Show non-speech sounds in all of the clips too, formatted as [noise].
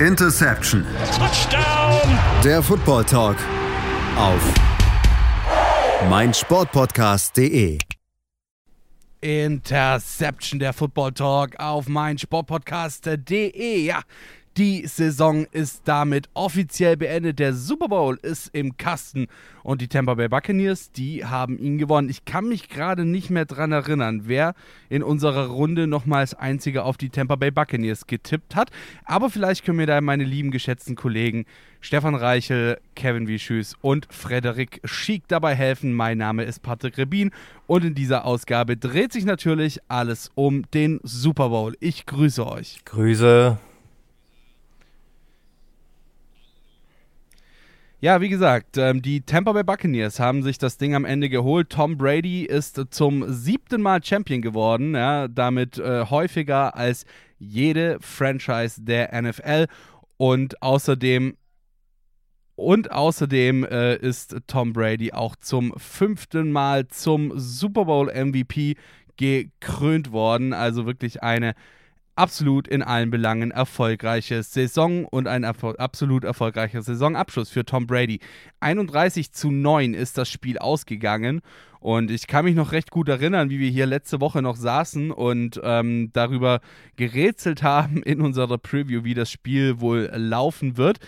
Interception. Touchdown. Der Football Talk auf meinsportpodcast.de. Interception, der Football Talk auf meinsportpodcast.de. Ja, die Saison ist damit offiziell beendet. Der Super Bowl ist im Kasten und die Tampa Bay Buccaneers, die haben ihn gewonnen. Ich kann mich gerade nicht mehr dran erinnern, wer in unserer Runde nochmals einzige auf die Tampa Bay Buccaneers getippt hat. Aber vielleicht können mir da meine lieben geschätzten Kollegen Stefan Reichel, Kevin Wischüß und Frederik Schick dabei helfen. Mein Name ist Patrick Rebin und in dieser Ausgabe dreht sich natürlich alles um den Super Bowl. Ich grüße euch. Grüße. Ja, wie gesagt, ähm, die Tampa Bay Buccaneers haben sich das Ding am Ende geholt. Tom Brady ist zum siebten Mal Champion geworden, ja, damit äh, häufiger als jede Franchise der NFL. Und außerdem und außerdem äh, ist Tom Brady auch zum fünften Mal zum Super Bowl MVP gekrönt worden. Also wirklich eine absolut in allen Belangen erfolgreiche Saison und ein erfol absolut erfolgreicher Saisonabschluss für Tom Brady. 31 zu 9 ist das Spiel ausgegangen und ich kann mich noch recht gut erinnern, wie wir hier letzte Woche noch saßen und ähm, darüber gerätselt haben in unserer Preview, wie das Spiel wohl laufen wird.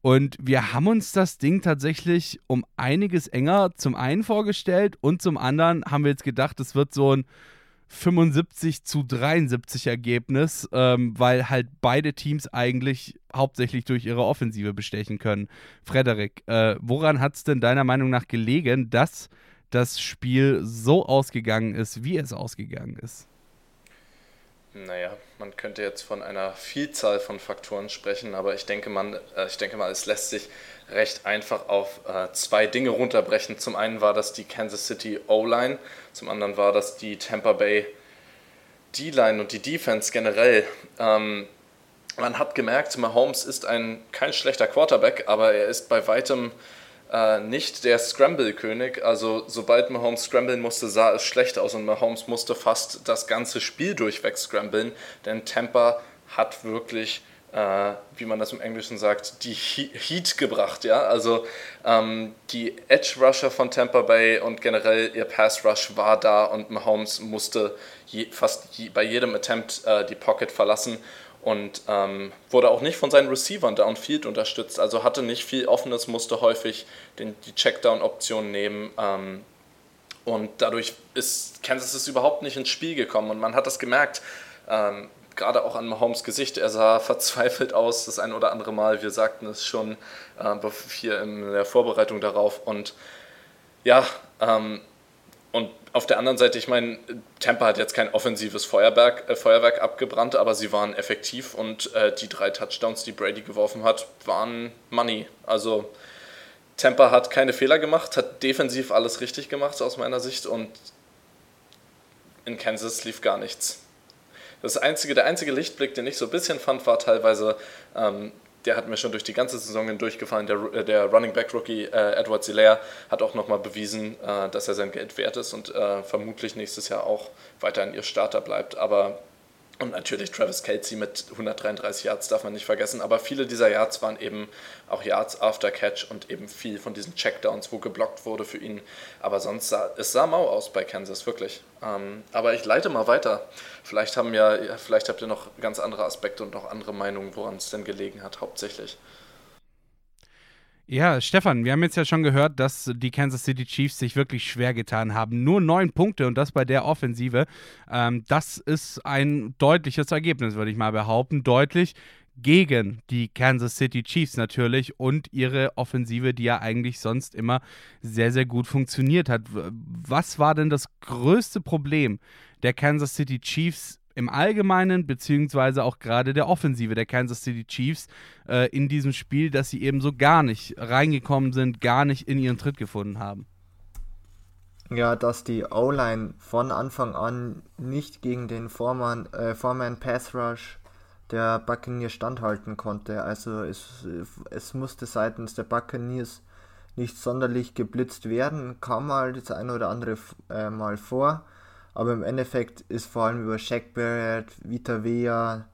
Und wir haben uns das Ding tatsächlich um einiges enger zum einen vorgestellt und zum anderen haben wir jetzt gedacht, es wird so ein 75 zu 73 Ergebnis, ähm, weil halt beide Teams eigentlich hauptsächlich durch ihre Offensive bestechen können. Frederik, äh, woran hat es denn deiner Meinung nach gelegen, dass das Spiel so ausgegangen ist, wie es ausgegangen ist? Naja, man könnte jetzt von einer Vielzahl von Faktoren sprechen, aber ich denke, man, äh, ich denke mal, es lässt sich recht einfach auf äh, zwei Dinge runterbrechen. Zum einen war das die Kansas City O-Line, zum anderen war das die Tampa Bay D-Line und die Defense generell. Ähm, man hat gemerkt, Mahomes ist ein kein schlechter Quarterback, aber er ist bei weitem äh, nicht der Scramble-König. Also sobald Mahomes scramblen musste, sah es schlecht aus und Mahomes musste fast das ganze Spiel durchweg scramblen, denn Tampa hat wirklich äh, wie man das im Englischen sagt, die Heat gebracht. Ja? Also ähm, die Edge Rusher von Tampa Bay und generell ihr Pass Rush war da und Mahomes musste je, fast je, bei jedem Attempt äh, die Pocket verlassen und ähm, wurde auch nicht von seinen Receivern downfield unterstützt. Also hatte nicht viel Offenes, musste häufig den, die Checkdown-Option nehmen. Ähm, und dadurch ist Kansas ist überhaupt nicht ins Spiel gekommen und man hat das gemerkt. Ähm, gerade auch an Mahomes Gesicht. Er sah [laughs] verzweifelt aus, das ein oder andere Mal. Wir sagten es schon äh, hier in der Vorbereitung darauf. Und ja, ähm, und auf der anderen Seite, ich meine, Tampa hat jetzt kein offensives Feuerwerk, äh, Feuerwerk abgebrannt, aber sie waren effektiv und äh, die drei Touchdowns, die Brady geworfen hat, waren Money. Also Tampa hat keine Fehler gemacht, hat defensiv alles richtig gemacht aus meiner Sicht und in Kansas lief gar nichts. Das einzige, der einzige Lichtblick, den ich so ein bisschen fand, war teilweise, ähm, der hat mir schon durch die ganze Saison hindurchgefallen, der, äh, der Running Back Rookie äh, Edward Zilair hat auch nochmal bewiesen, äh, dass er sein Geld wert ist und äh, vermutlich nächstes Jahr auch weiterhin ihr Starter bleibt. Aber und natürlich Travis Kelsey mit 133 Yards darf man nicht vergessen, aber viele dieser Yards waren eben auch Yards after Catch und eben viel von diesen Checkdowns, wo geblockt wurde für ihn. Aber sonst sah es sah mau aus bei Kansas, wirklich. Ähm, aber ich leite mal weiter. Vielleicht haben ja, vielleicht habt ihr noch ganz andere Aspekte und noch andere Meinungen, woran es denn gelegen hat, hauptsächlich. Ja, Stefan, wir haben jetzt ja schon gehört, dass die Kansas City Chiefs sich wirklich schwer getan haben. Nur neun Punkte und das bei der Offensive. Ähm, das ist ein deutliches Ergebnis, würde ich mal behaupten. Deutlich gegen die Kansas City Chiefs natürlich und ihre Offensive, die ja eigentlich sonst immer sehr, sehr gut funktioniert hat. Was war denn das größte Problem der Kansas City Chiefs im Allgemeinen, beziehungsweise auch gerade der Offensive der Kansas City Chiefs äh, in diesem Spiel, dass sie eben so gar nicht reingekommen sind, gar nicht in ihren Tritt gefunden haben. Ja, dass die O-Line von Anfang an nicht gegen den Foreman, äh, Foreman Pass Rush der Buccaneers standhalten konnte. Also es, es musste seitens der Buccaneers nicht sonderlich geblitzt werden, kam mal das eine oder andere äh, Mal vor. Aber im Endeffekt ist vor allem über Shaq Barrett, Vita Vea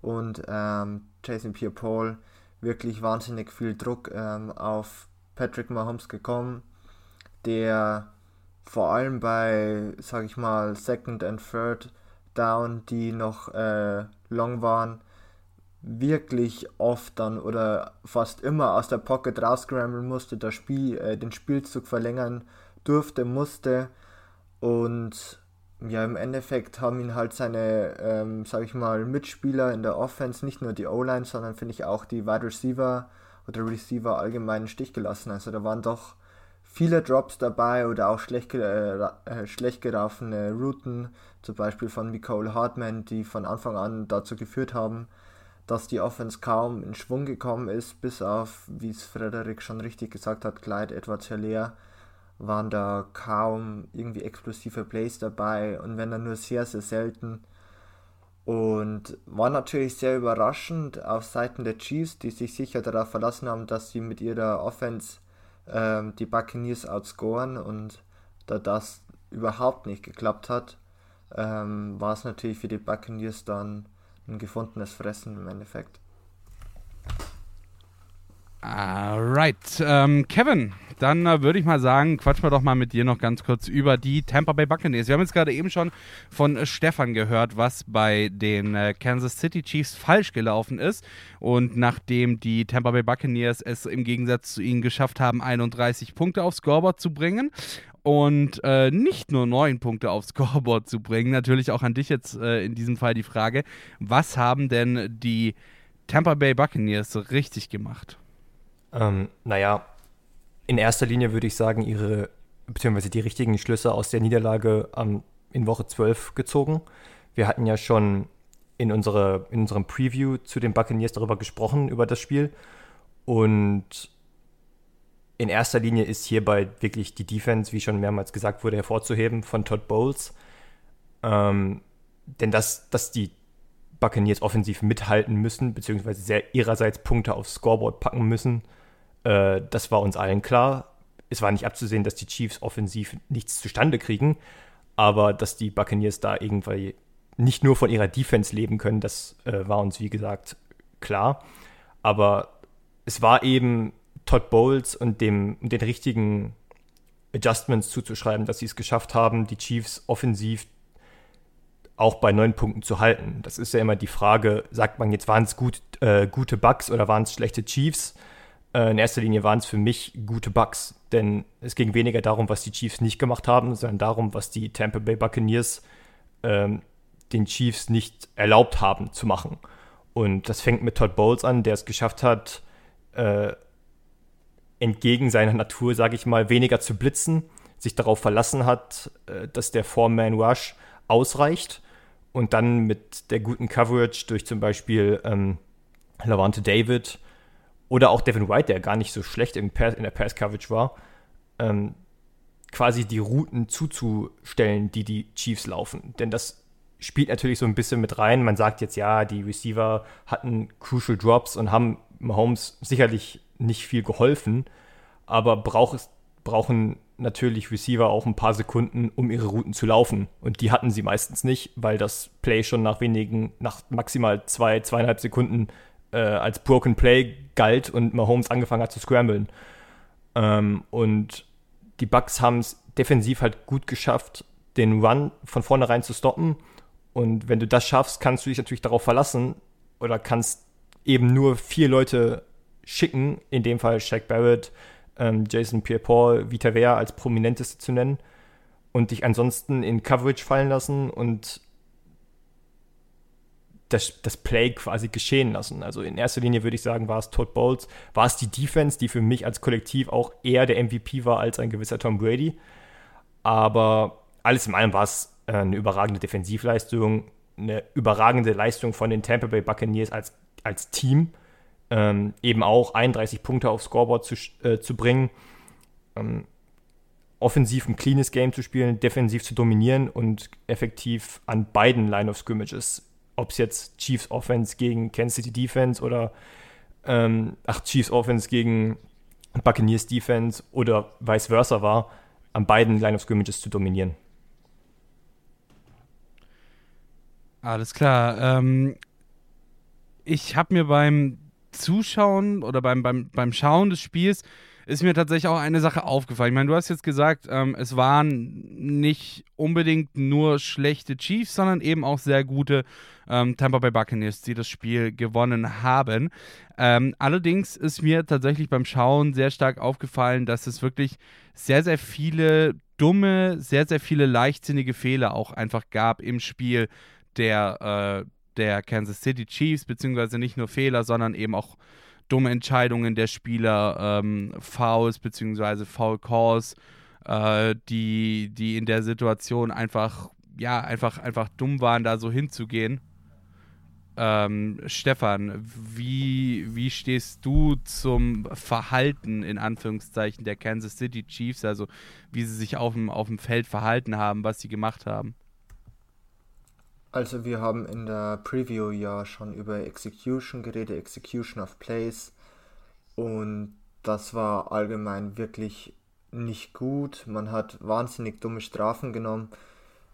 und ähm, Jason Pierre-Paul wirklich wahnsinnig viel Druck ähm, auf Patrick Mahomes gekommen, der vor allem bei, sag ich mal, Second and Third Down, die noch äh, long waren, wirklich oft dann oder fast immer aus der Pocket rausgrammeln musste, das Spiel, äh, den Spielzug verlängern durfte, musste. Und ja, im Endeffekt haben ihn halt seine, ähm, sag ich mal, Mitspieler in der Offense, nicht nur die O-Line, sondern finde ich auch die Wide Receiver oder Receiver allgemein im Stich gelassen. Also da waren doch viele Drops dabei oder auch schlecht, äh, äh, schlecht gelaufene Routen, zum Beispiel von Nicole Hartman, die von Anfang an dazu geführt haben, dass die Offense kaum in Schwung gekommen ist, bis auf, wie es Frederik schon richtig gesagt hat, Clyde Edwards Hilaire waren da kaum irgendwie explosive Plays dabei und wenn dann nur sehr, sehr selten. Und war natürlich sehr überraschend auf Seiten der Chiefs, die sich sicher darauf verlassen haben, dass sie mit ihrer Offense ähm, die Buccaneers outscoren und da das überhaupt nicht geklappt hat, ähm, war es natürlich für die Buccaneers dann ein gefundenes Fressen im Endeffekt. Alright. Ähm, Kevin, dann äh, würde ich mal sagen, quatschen wir doch mal mit dir noch ganz kurz über die Tampa Bay Buccaneers. Wir haben jetzt gerade eben schon von äh, Stefan gehört, was bei den äh, Kansas City Chiefs falsch gelaufen ist. Und nachdem die Tampa Bay Buccaneers es im Gegensatz zu ihnen geschafft haben, 31 Punkte aufs Scoreboard zu bringen und äh, nicht nur neun Punkte aufs Scoreboard zu bringen, natürlich auch an dich jetzt äh, in diesem Fall die Frage, was haben denn die Tampa Bay Buccaneers richtig gemacht? Ähm, naja, in erster Linie würde ich sagen, ihre, beziehungsweise die richtigen Schlüsse aus der Niederlage ähm, in Woche 12 gezogen. Wir hatten ja schon in, unsere, in unserem Preview zu den Buccaneers darüber gesprochen, über das Spiel. Und in erster Linie ist hierbei wirklich die Defense, wie schon mehrmals gesagt wurde, hervorzuheben von Todd Bowles. Ähm, denn dass, dass die Buccaneers offensiv mithalten müssen, beziehungsweise sehr ihrerseits Punkte aufs Scoreboard packen müssen, äh, das war uns allen klar. Es war nicht abzusehen, dass die Chiefs offensiv nichts zustande kriegen, aber dass die Buccaneers da irgendwie nicht nur von ihrer Defense leben können, das äh, war uns, wie gesagt, klar. Aber es war eben Todd Bowles und dem den richtigen Adjustments zuzuschreiben, dass sie es geschafft haben, die Chiefs offensiv auch bei neun Punkten zu halten. Das ist ja immer die Frage, sagt man jetzt, waren es gut, äh, gute Bugs oder waren es schlechte Chiefs? Äh, in erster Linie waren es für mich gute Bugs, denn es ging weniger darum, was die Chiefs nicht gemacht haben, sondern darum, was die Tampa Bay Buccaneers ähm, den Chiefs nicht erlaubt haben zu machen. Und das fängt mit Todd Bowles an, der es geschafft hat, äh, entgegen seiner Natur, sage ich mal, weniger zu blitzen, sich darauf verlassen hat, äh, dass der Four-Man-Rush ausreicht und dann mit der guten Coverage durch zum Beispiel ähm, Lavante David oder auch Devin White, der gar nicht so schlecht in, Pass, in der Pass-Coverage war, ähm, quasi die Routen zuzustellen, die die Chiefs laufen. Denn das spielt natürlich so ein bisschen mit rein. Man sagt jetzt, ja, die Receiver hatten Crucial Drops und haben Mahomes sicherlich nicht viel geholfen, aber brauch, brauchen natürlich Receiver auch ein paar Sekunden, um ihre Routen zu laufen. Und die hatten sie meistens nicht, weil das Play schon nach wenigen, nach maximal zwei, zweieinhalb Sekunden äh, als Broken Play galt und Mahomes angefangen hat zu scramblen. Ähm, und die Bucks haben es defensiv halt gut geschafft, den Run von vornherein zu stoppen. Und wenn du das schaffst, kannst du dich natürlich darauf verlassen oder kannst eben nur vier Leute schicken, in dem Fall Shaq Barrett, ähm, Jason Pierre-Paul, Vita Vea als prominenteste zu nennen und dich ansonsten in Coverage fallen lassen und das, das Play quasi geschehen lassen. Also in erster Linie würde ich sagen, war es Todd Bowles, war es die Defense, die für mich als Kollektiv auch eher der MVP war als ein gewisser Tom Brady. Aber alles in allem war es äh, eine überragende Defensivleistung, eine überragende Leistung von den Tampa Bay Buccaneers als, als Team. Ähm, eben auch 31 Punkte aufs Scoreboard zu, äh, zu bringen. Ähm, offensiv ein cleanes Game zu spielen, defensiv zu dominieren und effektiv an beiden Line of Scrimmages ob es jetzt Chiefs Offense gegen Kansas City Defense oder ähm, ach, Chiefs Offense gegen Buccaneers Defense oder vice versa war, an beiden Line of Scrimmages zu dominieren. Alles klar. Ähm, ich habe mir beim Zuschauen oder beim, beim, beim Schauen des Spiels ist mir tatsächlich auch eine Sache aufgefallen. Ich meine, du hast jetzt gesagt, ähm, es waren nicht unbedingt nur schlechte Chiefs, sondern eben auch sehr gute ähm, Tampa Bay Buccaneers, die das Spiel gewonnen haben. Ähm, allerdings ist mir tatsächlich beim Schauen sehr stark aufgefallen, dass es wirklich sehr, sehr viele dumme, sehr, sehr viele leichtsinnige Fehler auch einfach gab im Spiel der, äh, der Kansas City Chiefs, beziehungsweise nicht nur Fehler, sondern eben auch dumme Entscheidungen der Spieler, ähm, Fouls bzw. Foul Calls, äh, die, die in der Situation einfach, ja, einfach, einfach dumm waren, da so hinzugehen. Ähm, Stefan, wie, wie stehst du zum Verhalten in Anführungszeichen der Kansas City Chiefs, also wie sie sich auf dem, auf dem Feld verhalten haben, was sie gemacht haben? Also wir haben in der Preview ja schon über Execution geredet, Execution of Plays. Und das war allgemein wirklich nicht gut. Man hat wahnsinnig dumme Strafen genommen.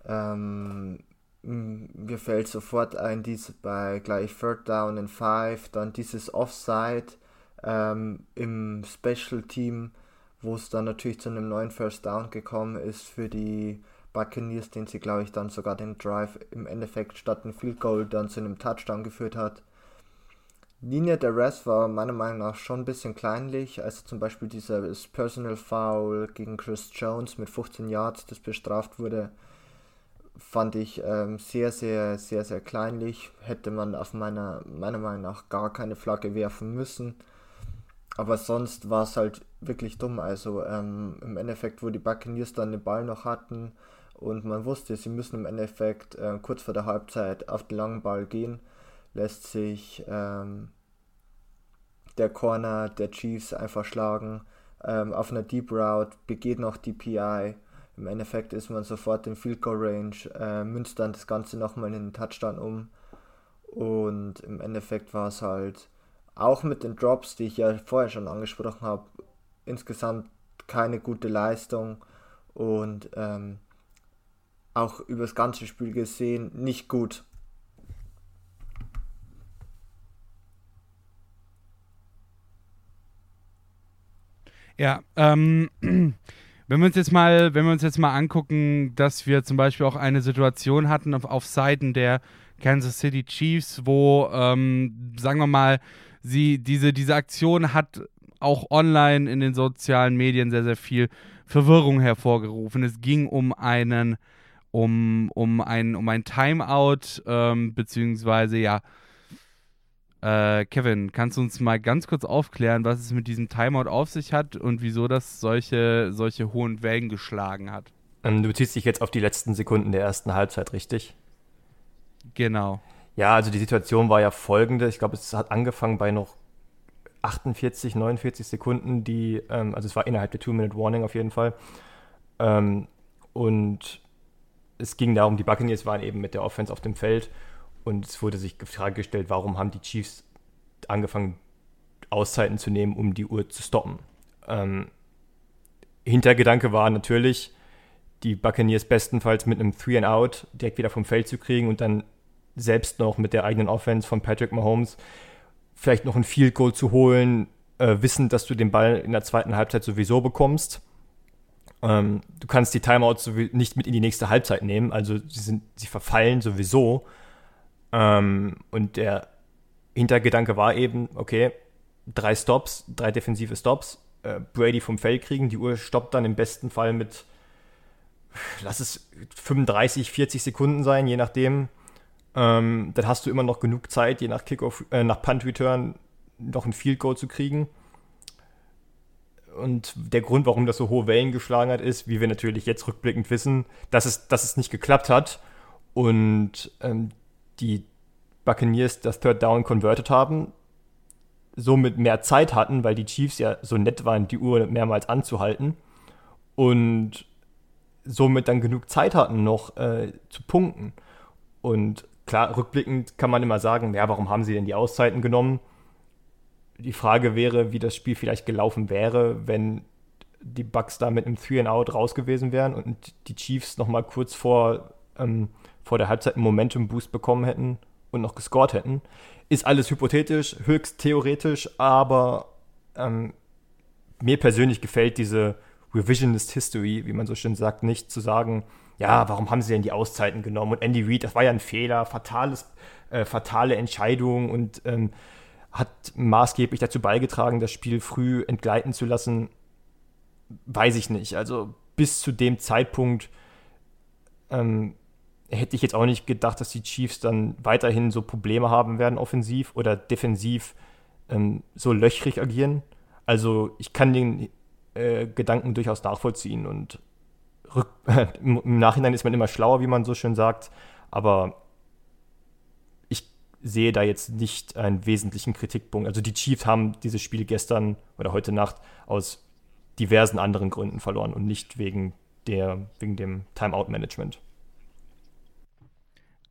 Ähm, mir fällt sofort ein, diese bei gleich Third Down and Five, dann dieses Offside ähm, im Special Team, wo es dann natürlich zu einem neuen First Down gekommen ist für die Buccaneers, den sie, glaube ich, dann sogar den Drive im Endeffekt statt ein Field Goal dann zu einem Touchdown geführt hat. Linie der Rest war meiner Meinung nach schon ein bisschen kleinlich, also zum Beispiel dieses Personal Foul gegen Chris Jones mit 15 Yards, das bestraft wurde, fand ich ähm, sehr, sehr, sehr, sehr kleinlich. Hätte man auf meiner, meiner Meinung nach gar keine Flagge werfen müssen. Aber sonst war es halt wirklich dumm. Also ähm, im Endeffekt, wo die Buccaneers dann den Ball noch hatten, und man wusste, sie müssen im Endeffekt äh, kurz vor der Halbzeit auf den langen Ball gehen, lässt sich ähm, der Corner der Chiefs einfach schlagen. Ähm, auf einer Deep Route begeht noch die PI. Im Endeffekt ist man sofort im Field Goal Range, äh, münzt dann das Ganze nochmal in den Touchdown um. Und im Endeffekt war es halt auch mit den Drops, die ich ja vorher schon angesprochen habe, insgesamt keine gute Leistung. Und ähm, auch über das ganze Spiel gesehen nicht gut. Ja, ähm, [clears throat] wenn wir uns jetzt mal, wenn wir uns jetzt mal angucken, dass wir zum Beispiel auch eine Situation hatten auf, auf Seiten der Kansas City Chiefs, wo, ähm, sagen wir mal, sie diese, diese Aktion hat auch online in den sozialen Medien sehr, sehr viel Verwirrung hervorgerufen. Es ging um einen um, um, ein, um ein Timeout, ähm, beziehungsweise ja. Äh, Kevin, kannst du uns mal ganz kurz aufklären, was es mit diesem Timeout auf sich hat und wieso das solche, solche hohen Wellen geschlagen hat? Ähm, du beziehst dich jetzt auf die letzten Sekunden der ersten Halbzeit, richtig? Genau. Ja, also die Situation war ja folgende. Ich glaube, es hat angefangen bei noch 48, 49 Sekunden, die, ähm, also es war innerhalb der Two-Minute-Warning auf jeden Fall. Ähm, und es ging darum, die Buccaneers waren eben mit der Offense auf dem Feld und es wurde sich die Frage gestellt, warum haben die Chiefs angefangen, Auszeiten zu nehmen, um die Uhr zu stoppen. Ähm, Hintergedanke war natürlich, die Buccaneers bestenfalls mit einem Three and Out direkt wieder vom Feld zu kriegen und dann selbst noch mit der eigenen Offense von Patrick Mahomes vielleicht noch ein Field Goal zu holen, äh, wissend, dass du den Ball in der zweiten Halbzeit sowieso bekommst ähm, du kannst die Timeouts nicht mit in die nächste Halbzeit nehmen, also sie, sind, sie verfallen sowieso. Ähm, und der Hintergedanke war eben, okay, drei Stops, drei defensive Stops, äh, Brady vom Feld kriegen, die Uhr stoppt dann im besten Fall mit, lass es 35, 40 Sekunden sein, je nachdem. Ähm, dann hast du immer noch genug Zeit, je nach Kickoff, äh, nach Punt Return noch ein Field Goal zu kriegen. Und der Grund, warum das so hohe Wellen geschlagen hat, ist, wie wir natürlich jetzt rückblickend wissen, dass es, dass es nicht geklappt hat und ähm, die Buccaneers das Third Down converted haben, somit mehr Zeit hatten, weil die Chiefs ja so nett waren, die Uhr mehrmals anzuhalten und somit dann genug Zeit hatten, noch äh, zu punkten. Und klar, rückblickend kann man immer sagen, ja, warum haben sie denn die Auszeiten genommen? Die Frage wäre, wie das Spiel vielleicht gelaufen wäre, wenn die Bucks da mit einem Three and Out raus gewesen wären und die Chiefs noch mal kurz vor, ähm, vor der Halbzeit einen Momentum-Boost bekommen hätten und noch gescored hätten. Ist alles hypothetisch, höchst theoretisch, aber ähm, mir persönlich gefällt diese Revisionist History, wie man so schön sagt, nicht zu sagen, ja, warum haben sie denn die Auszeiten genommen? Und Andy Reid, das war ja ein Fehler, fatales, äh, fatale Entscheidung und ähm, hat maßgeblich dazu beigetragen, das Spiel früh entgleiten zu lassen. Weiß ich nicht. Also bis zu dem Zeitpunkt ähm, hätte ich jetzt auch nicht gedacht, dass die Chiefs dann weiterhin so Probleme haben werden, offensiv oder defensiv ähm, so löchrig agieren. Also ich kann den äh, Gedanken durchaus nachvollziehen und [laughs] im Nachhinein ist man immer schlauer, wie man so schön sagt, aber sehe da jetzt nicht einen wesentlichen Kritikpunkt. Also die Chiefs haben dieses Spiel gestern oder heute Nacht aus diversen anderen Gründen verloren und nicht wegen der, wegen dem Timeout-Management.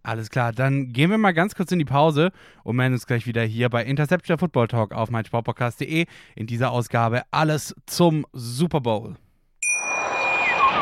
Alles klar, dann gehen wir mal ganz kurz in die Pause und melden uns gleich wieder hier bei Interception Football Talk auf meinsportpodcast.de. In dieser Ausgabe alles zum Super Bowl.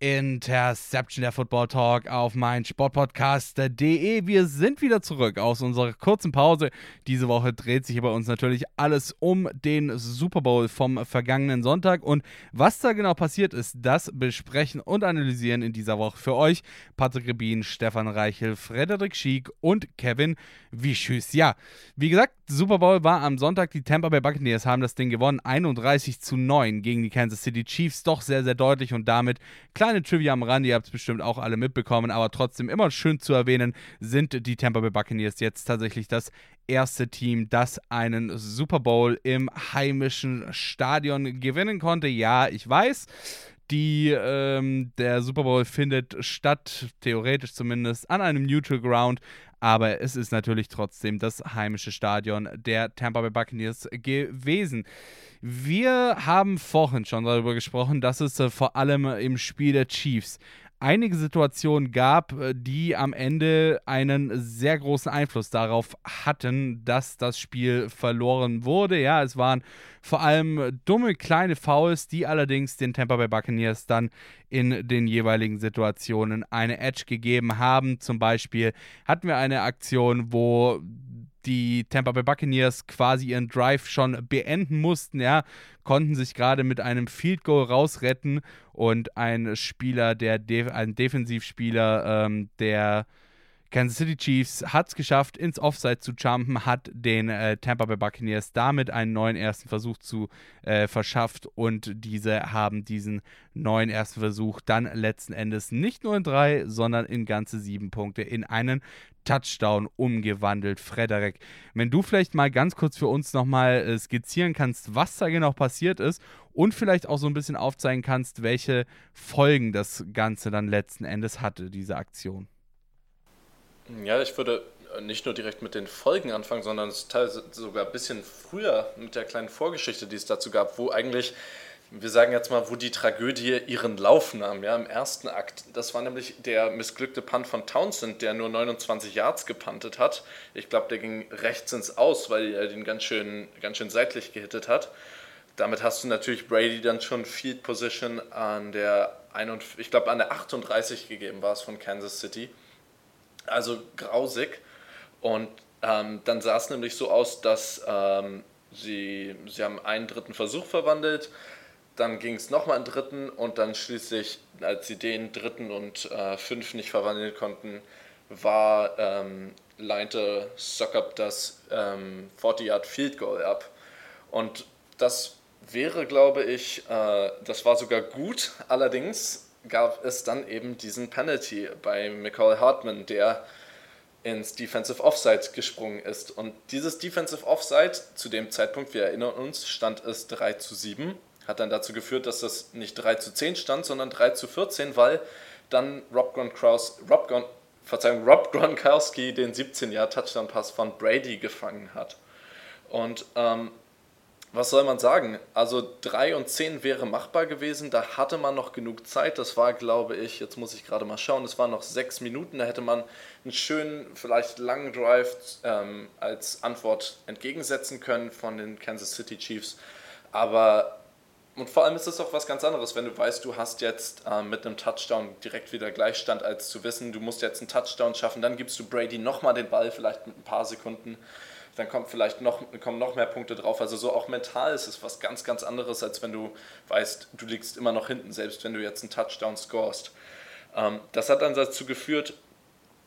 Interception der Football Talk auf mein Sportpodcast.de. Wir sind wieder zurück aus unserer kurzen Pause. Diese Woche dreht sich bei uns natürlich alles um den Super Bowl vom vergangenen Sonntag und was da genau passiert ist, das besprechen und analysieren in dieser Woche für euch Patrick Rebin, Stefan Reichel, Frederik Schiek und Kevin Wischüs. Ja, wie gesagt, Super Bowl war am Sonntag. Die Tampa Bay Buccaneers haben das Ding gewonnen, 31 zu 9 gegen die Kansas City Chiefs. Doch sehr, sehr deutlich und damit klar kleine Trivia am Rand, ihr habt es bestimmt auch alle mitbekommen, aber trotzdem immer schön zu erwähnen, sind die Tampa Bay Buccaneers jetzt tatsächlich das erste Team, das einen Super Bowl im heimischen Stadion gewinnen konnte. Ja, ich weiß. Die, ähm, der Super Bowl findet statt, theoretisch zumindest, an einem Neutral Ground, aber es ist natürlich trotzdem das heimische Stadion der Tampa Bay Buccaneers gewesen. Wir haben vorhin schon darüber gesprochen, dass es äh, vor allem im Spiel der Chiefs einige Situationen gab, äh, die am Ende einen sehr großen Einfluss darauf hatten, dass das Spiel verloren wurde. Ja, es waren vor allem dumme kleine Fouls, die allerdings den Tampa Bay Buccaneers dann in den jeweiligen Situationen eine Edge gegeben haben. Zum Beispiel hatten wir eine Aktion, wo die Tampa Bay Buccaneers quasi ihren Drive schon beenden mussten, ja, konnten sich gerade mit einem Field Goal rausretten und ein Spieler, der ein Defensivspieler, ähm, der Kansas City Chiefs hat es geschafft, ins Offside zu jumpen, hat den äh, Tampa Bay Buccaneers damit einen neuen ersten Versuch zu äh, verschafft und diese haben diesen neuen ersten Versuch dann letzten Endes nicht nur in drei, sondern in ganze sieben Punkte in einen Touchdown umgewandelt. Frederik, wenn du vielleicht mal ganz kurz für uns nochmal äh, skizzieren kannst, was da genau passiert ist und vielleicht auch so ein bisschen aufzeigen kannst, welche Folgen das Ganze dann letzten Endes hatte, diese Aktion. Ja, ich würde nicht nur direkt mit den Folgen anfangen, sondern teilweise sogar ein bisschen früher mit der kleinen Vorgeschichte, die es dazu gab, wo eigentlich, wir sagen jetzt mal, wo die Tragödie ihren Lauf nahm, ja, im ersten Akt. Das war nämlich der missglückte Punt von Townsend, der nur 29 Yards gepuntet hat. Ich glaube, der ging rechts ins Aus, weil er den ganz schön, ganz schön seitlich gehittet hat. Damit hast du natürlich Brady dann schon Field Position an der, ich glaube, an der 38 gegeben war es von Kansas City also grausig. Und ähm, dann sah es nämlich so aus, dass ähm, sie, sie haben einen dritten Versuch verwandelt, dann ging es nochmal einen dritten und dann schließlich, als sie den dritten und äh, fünf nicht verwandeln konnten, war ähm, leinte Sockup das ähm, 40-Yard Field Goal ab. Und das wäre, glaube ich, äh, das war sogar gut, allerdings gab es dann eben diesen Penalty bei McCall Hartman, der ins Defensive Offside gesprungen ist. Und dieses Defensive Offside, zu dem Zeitpunkt, wir erinnern uns, stand es 3 zu 7, hat dann dazu geführt, dass das nicht 3 zu 10 stand, sondern 3 zu 14, weil dann Rob Gronkowski, Rob, Gron, Verzeihung, Rob Gronkowski den 17-Jahr-Touchdown-Pass von Brady gefangen hat. Und ähm, was soll man sagen? Also 3 und 10 wäre machbar gewesen, da hatte man noch genug Zeit. Das war, glaube ich, jetzt muss ich gerade mal schauen, es waren noch sechs Minuten, da hätte man einen schönen, vielleicht langen Drive ähm, als Antwort entgegensetzen können von den Kansas City Chiefs. Aber, und vor allem ist es auch was ganz anderes, wenn du weißt, du hast jetzt ähm, mit einem Touchdown direkt wieder Gleichstand, als zu wissen, du musst jetzt einen Touchdown schaffen, dann gibst du Brady nochmal den Ball, vielleicht mit ein paar Sekunden dann kommt vielleicht noch, kommen noch mehr Punkte drauf. Also so auch mental ist es was ganz, ganz anderes, als wenn du weißt, du liegst immer noch hinten, selbst wenn du jetzt einen Touchdown scorest. Ähm, das hat dann dazu geführt,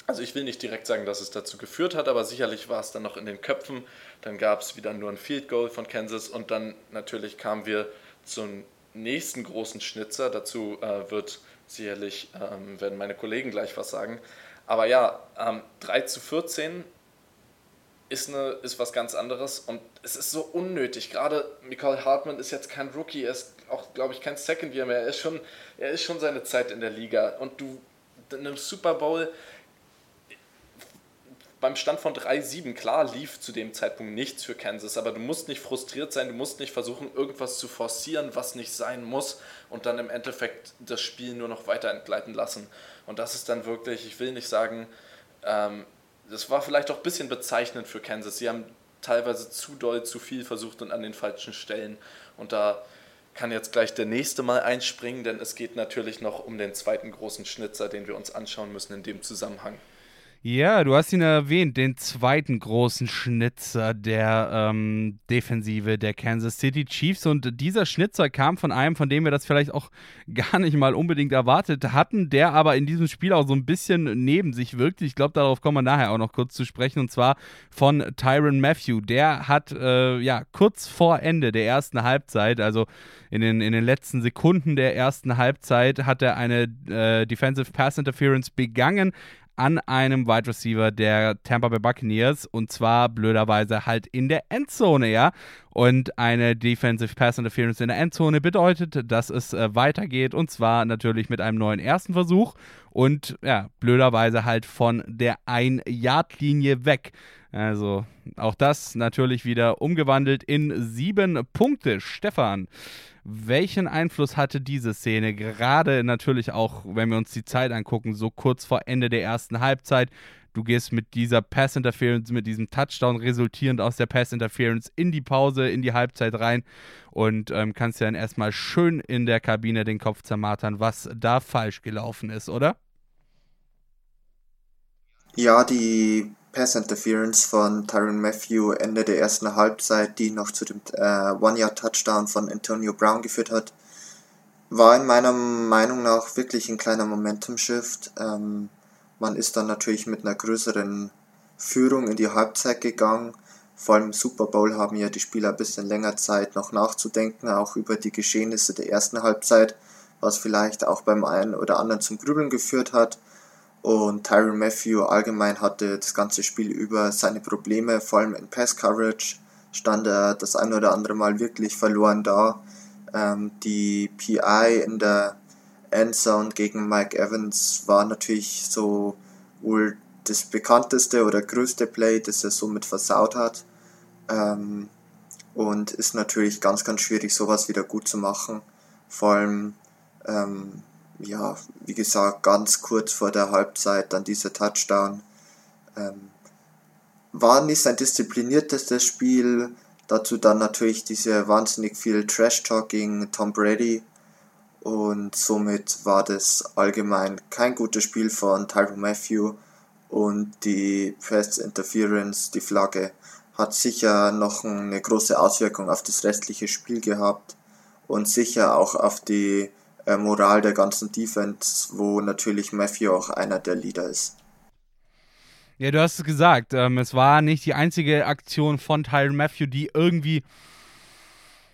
also ich will nicht direkt sagen, dass es dazu geführt hat, aber sicherlich war es dann noch in den Köpfen. Dann gab es wieder nur ein Field Goal von Kansas und dann natürlich kamen wir zum nächsten großen Schnitzer. Dazu äh, wird sicherlich, ähm, werden meine Kollegen gleich was sagen. Aber ja, ähm, 3 zu 14 ist, eine, ist was ganz anderes und es ist so unnötig. Gerade Michael Hartmann ist jetzt kein Rookie, er ist auch, glaube ich, kein Second Year mehr. Er ist, schon, er ist schon seine Zeit in der Liga und du in einem Super Bowl beim Stand von 3-7, klar lief zu dem Zeitpunkt nichts für Kansas, aber du musst nicht frustriert sein, du musst nicht versuchen, irgendwas zu forcieren, was nicht sein muss und dann im Endeffekt das Spiel nur noch weiter entgleiten lassen. Und das ist dann wirklich, ich will nicht sagen, ähm, das war vielleicht auch ein bisschen bezeichnend für Kansas. Sie haben teilweise zu doll, zu viel versucht und an den falschen Stellen. Und da kann jetzt gleich der nächste mal einspringen, denn es geht natürlich noch um den zweiten großen Schnitzer, den wir uns anschauen müssen in dem Zusammenhang. Ja, du hast ihn erwähnt, den zweiten großen Schnitzer der ähm, Defensive der Kansas City Chiefs. Und dieser Schnitzer kam von einem, von dem wir das vielleicht auch [laughs] gar nicht mal unbedingt erwartet hatten, der aber in diesem Spiel auch so ein bisschen neben sich wirkte. Ich glaube, darauf kommen wir nachher auch noch kurz zu sprechen. Und zwar von Tyron Matthew. Der hat äh, ja kurz vor Ende der ersten Halbzeit, also in den, in den letzten Sekunden der ersten Halbzeit, hat er eine äh, Defensive Pass Interference begangen an einem Wide Receiver der Tampa Bay Buccaneers und zwar blöderweise halt in der Endzone, ja. Und eine Defensive Pass Interference in der Endzone bedeutet, dass es äh, weitergeht und zwar natürlich mit einem neuen ersten Versuch und ja, blöderweise halt von der Ein-Yard-Linie weg. Also auch das natürlich wieder umgewandelt in sieben Punkte. Stefan, welchen Einfluss hatte diese Szene, gerade natürlich auch, wenn wir uns die Zeit angucken, so kurz vor Ende der ersten Halbzeit? Du gehst mit dieser Pass Interference, mit diesem Touchdown resultierend aus der Pass Interference in die Pause, in die Halbzeit rein und ähm, kannst ja dann erstmal schön in der Kabine den Kopf zermartern, was da falsch gelaufen ist, oder? Ja, die Pass Interference von Tyron Matthew Ende der ersten Halbzeit, die noch zu dem äh, One-Yard-Touchdown von Antonio Brown geführt hat, war in meiner Meinung nach wirklich ein kleiner Momentum-Shift. Ähm, man ist dann natürlich mit einer größeren Führung in die Halbzeit gegangen. Vor allem im Super Bowl haben ja die Spieler ein bisschen länger Zeit noch nachzudenken, auch über die Geschehnisse der ersten Halbzeit, was vielleicht auch beim einen oder anderen zum Grübeln geführt hat. Und Tyron Matthew allgemein hatte das ganze Spiel über seine Probleme, vor allem in Pass Coverage stand er das ein oder andere Mal wirklich verloren da. Ähm, die PI in der Endzone gegen Mike Evans war natürlich so wohl das bekannteste oder größte Play, das er somit versaut hat. Ähm, und ist natürlich ganz, ganz schwierig, sowas wieder gut zu machen. Vor allem ähm, ja, wie gesagt, ganz kurz vor der Halbzeit dann dieser Touchdown. Ähm, war nicht sein diszipliniertestes Spiel. Dazu dann natürlich diese wahnsinnig viel Trash-Talking Tom Brady. Und somit war das allgemein kein gutes Spiel von Tyron Matthew. Und die Press Interference, die Flagge, hat sicher noch eine große Auswirkung auf das restliche Spiel gehabt. Und sicher auch auf die äh, Moral der ganzen Defense, wo natürlich Matthew auch einer der Leader ist. Ja, du hast es gesagt. Ähm, es war nicht die einzige Aktion von Tyron Matthew, die irgendwie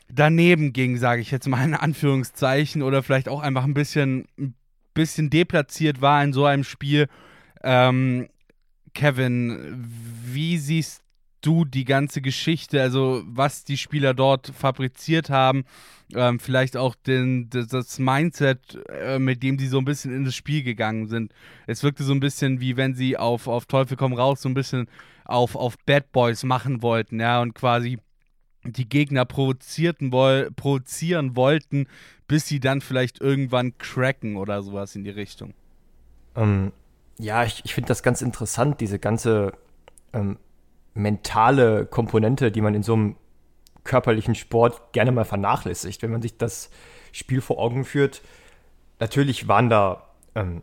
daneben ging, sage ich jetzt mal in Anführungszeichen, oder vielleicht auch einfach ein bisschen, ein bisschen deplatziert war in so einem Spiel. Ähm, Kevin, wie siehst du die ganze Geschichte, also was die Spieler dort fabriziert haben, ähm, vielleicht auch den, das Mindset, äh, mit dem sie so ein bisschen in das Spiel gegangen sind. Es wirkte so ein bisschen wie wenn sie auf, auf Teufel komm raus so ein bisschen auf, auf Bad Boys machen wollten, ja, und quasi die Gegner provozierten woll provozieren wollten, bis sie dann vielleicht irgendwann cracken oder sowas in die Richtung. Ähm, ja, ich, ich finde das ganz interessant, diese ganze ähm, mentale Komponente, die man in so einem körperlichen Sport gerne mal vernachlässigt, wenn man sich das Spiel vor Augen führt. Natürlich waren da ähm,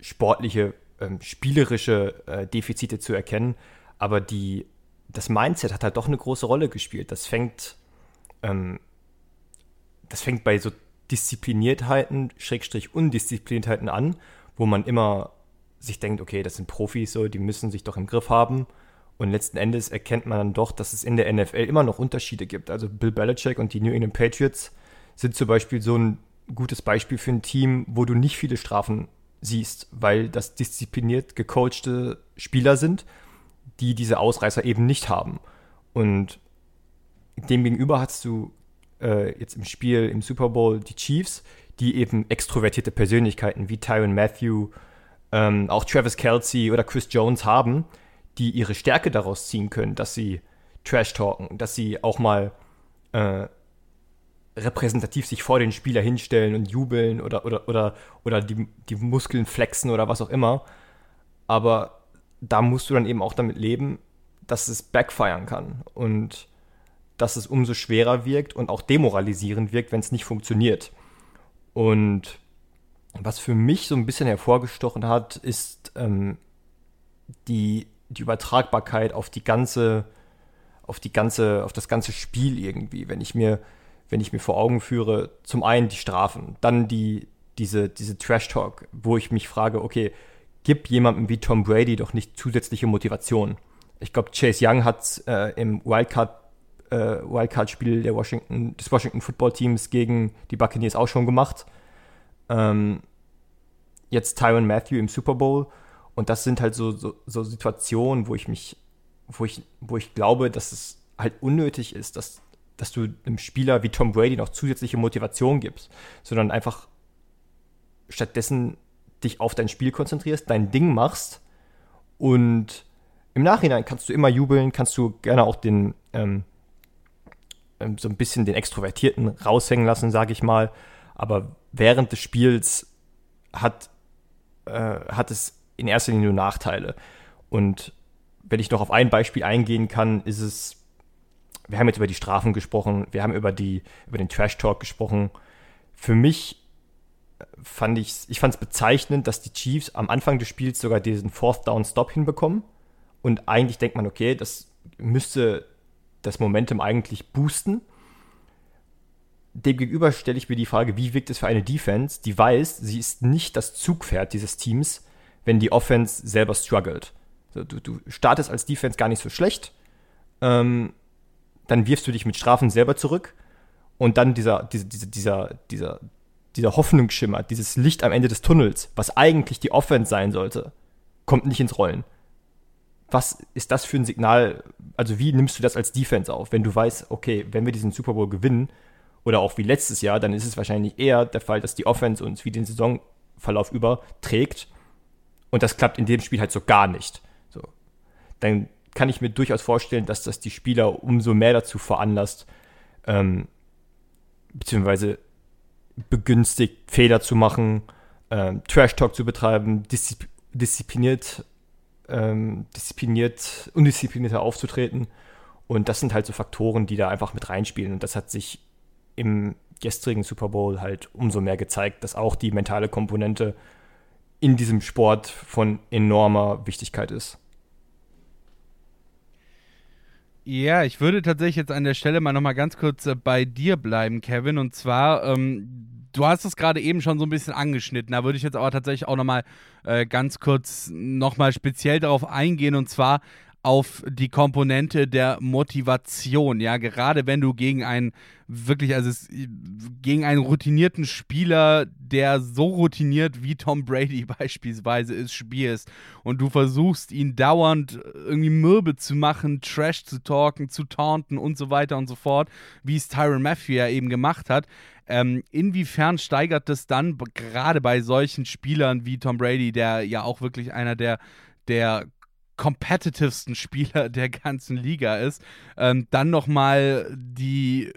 sportliche, ähm, spielerische äh, Defizite zu erkennen, aber die, das Mindset hat halt doch eine große Rolle gespielt. Das fängt, ähm, das fängt bei so Diszipliniertheiten, Schrägstrich Undiszipliniertheiten an, wo man immer sich denkt, okay, das sind Profis so, die müssen sich doch im Griff haben. Und letzten Endes erkennt man dann doch, dass es in der NFL immer noch Unterschiede gibt. Also Bill Belichick und die New England Patriots sind zum Beispiel so ein gutes Beispiel für ein Team, wo du nicht viele Strafen siehst, weil das diszipliniert gecoachte Spieler sind, die diese Ausreißer eben nicht haben. Und demgegenüber hast du äh, jetzt im Spiel im Super Bowl die Chiefs, die eben extrovertierte Persönlichkeiten wie Tyron Matthew, ähm, auch Travis Kelsey oder Chris Jones haben, die ihre Stärke daraus ziehen können, dass sie Trash talken, dass sie auch mal äh, repräsentativ sich vor den Spieler hinstellen und jubeln oder, oder, oder, oder die, die Muskeln flexen oder was auch immer. Aber da musst du dann eben auch damit leben, dass es backfiren kann und dass es umso schwerer wirkt und auch demoralisierend wirkt, wenn es nicht funktioniert. Und was für mich so ein bisschen hervorgestochen hat, ist ähm, die, die Übertragbarkeit auf die ganze, auf die ganze, auf das ganze Spiel irgendwie. Wenn ich mir, wenn ich mir vor Augen führe, zum einen die Strafen, dann die, diese, diese Trash Talk, wo ich mich frage, okay, gib jemandem wie Tom Brady doch nicht zusätzliche Motivation. Ich glaube, Chase Young hat äh, im Wildcard äh, Wildcard-Spiel der Washington, des Washington Football Teams gegen die Buccaneers auch schon gemacht. Ähm, jetzt Tyron Matthew im Super Bowl. Und das sind halt so, so, so, Situationen, wo ich mich, wo ich, wo ich glaube, dass es halt unnötig ist, dass, dass du einem Spieler wie Tom Brady noch zusätzliche Motivation gibst, sondern einfach stattdessen dich auf dein Spiel konzentrierst, dein Ding machst und im Nachhinein kannst du immer jubeln, kannst du gerne auch den ähm, ähm so ein bisschen den Extrovertierten raushängen lassen, sage ich mal. Aber während des Spiels hat äh, hat es in erster Linie nur Nachteile. Und wenn ich noch auf ein Beispiel eingehen kann, ist es, wir haben jetzt über die Strafen gesprochen, wir haben über, die, über den Trash Talk gesprochen. Für mich fand ich, ich fand es bezeichnend, dass die Chiefs am Anfang des Spiels sogar diesen Fourth Down Stop hinbekommen. Und eigentlich denkt man, okay, das müsste das Momentum eigentlich boosten. Demgegenüber stelle ich mir die Frage, wie wirkt es für eine Defense, die weiß, sie ist nicht das Zugpferd dieses Teams, wenn die Offense selber struggelt. Also du, du, startest als Defense gar nicht so schlecht, ähm, dann wirfst du dich mit Strafen selber zurück und dann dieser, diese, diese, dieser, dieser, dieser Hoffnungsschimmer, dieses Licht am Ende des Tunnels, was eigentlich die Offense sein sollte, kommt nicht ins Rollen. Was ist das für ein Signal? Also wie nimmst du das als Defense auf, wenn du weißt, okay, wenn wir diesen Super Bowl gewinnen, oder auch wie letztes Jahr, dann ist es wahrscheinlich eher der Fall, dass die Offense uns wie den Saisonverlauf über trägt. Und das klappt in dem Spiel halt so gar nicht. So. Dann kann ich mir durchaus vorstellen, dass das die Spieler umso mehr dazu veranlasst, ähm, beziehungsweise begünstigt, Fehler zu machen, ähm, Trash-Talk zu betreiben, diszi diszipliniert, ähm, diszipliniert, undisziplinierter aufzutreten. Und das sind halt so Faktoren, die da einfach mit reinspielen. Und das hat sich im gestrigen Super Bowl halt umso mehr gezeigt, dass auch die mentale Komponente in diesem Sport von enormer Wichtigkeit ist. Ja, ich würde tatsächlich jetzt an der Stelle mal nochmal ganz kurz äh, bei dir bleiben, Kevin. Und zwar, ähm, du hast es gerade eben schon so ein bisschen angeschnitten. Da würde ich jetzt aber tatsächlich auch nochmal äh, ganz kurz nochmal speziell darauf eingehen. Und zwar auf die Komponente der Motivation. Ja, gerade wenn du gegen einen wirklich, also es, gegen einen routinierten Spieler, der so routiniert wie Tom Brady [laughs] beispielsweise ist, spielst und du versuchst, ihn dauernd irgendwie mürbe zu machen, Trash zu talken, zu taunten und so weiter und so fort, wie es Tyron Matthew ja eben gemacht hat. Ähm, inwiefern steigert das dann gerade bei solchen Spielern wie Tom Brady, der ja auch wirklich einer der der competitivsten Spieler [laughs] der ganzen Liga ist, ähm, dann nochmal die,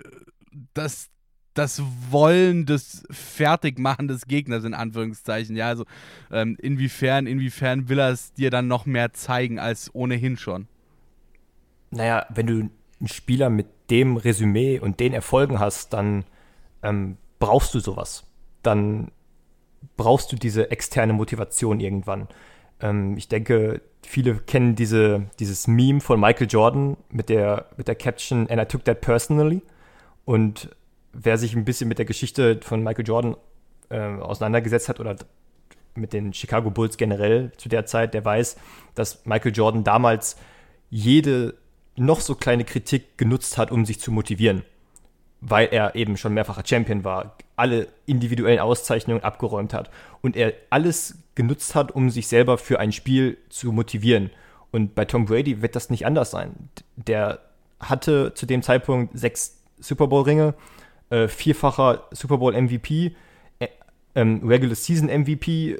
das, das Wollen des Fertigmachen des Gegners in Anführungszeichen. Ja, also ähm, inwiefern, inwiefern will er es dir dann noch mehr zeigen als ohnehin schon? Naja, wenn du einen Spieler mit dem Resümee und den Erfolgen hast, dann ähm, brauchst du sowas. Dann brauchst du diese externe Motivation irgendwann. Ähm, ich denke, viele kennen diese, dieses Meme von Michael Jordan mit der, mit der Caption And I took that personally. Und wer sich ein bisschen mit der Geschichte von Michael Jordan äh, auseinandergesetzt hat oder mit den Chicago Bulls generell zu der Zeit, der weiß, dass Michael Jordan damals jede noch so kleine Kritik genutzt hat, um sich zu motivieren, weil er eben schon mehrfacher Champion war, alle individuellen Auszeichnungen abgeräumt hat und er alles genutzt hat, um sich selber für ein Spiel zu motivieren. Und bei Tom Brady wird das nicht anders sein. Der hatte zu dem Zeitpunkt sechs Super Bowl-Ringe, äh, vierfacher Super Bowl MVP, äh, ähm, Regular Season MVP, äh,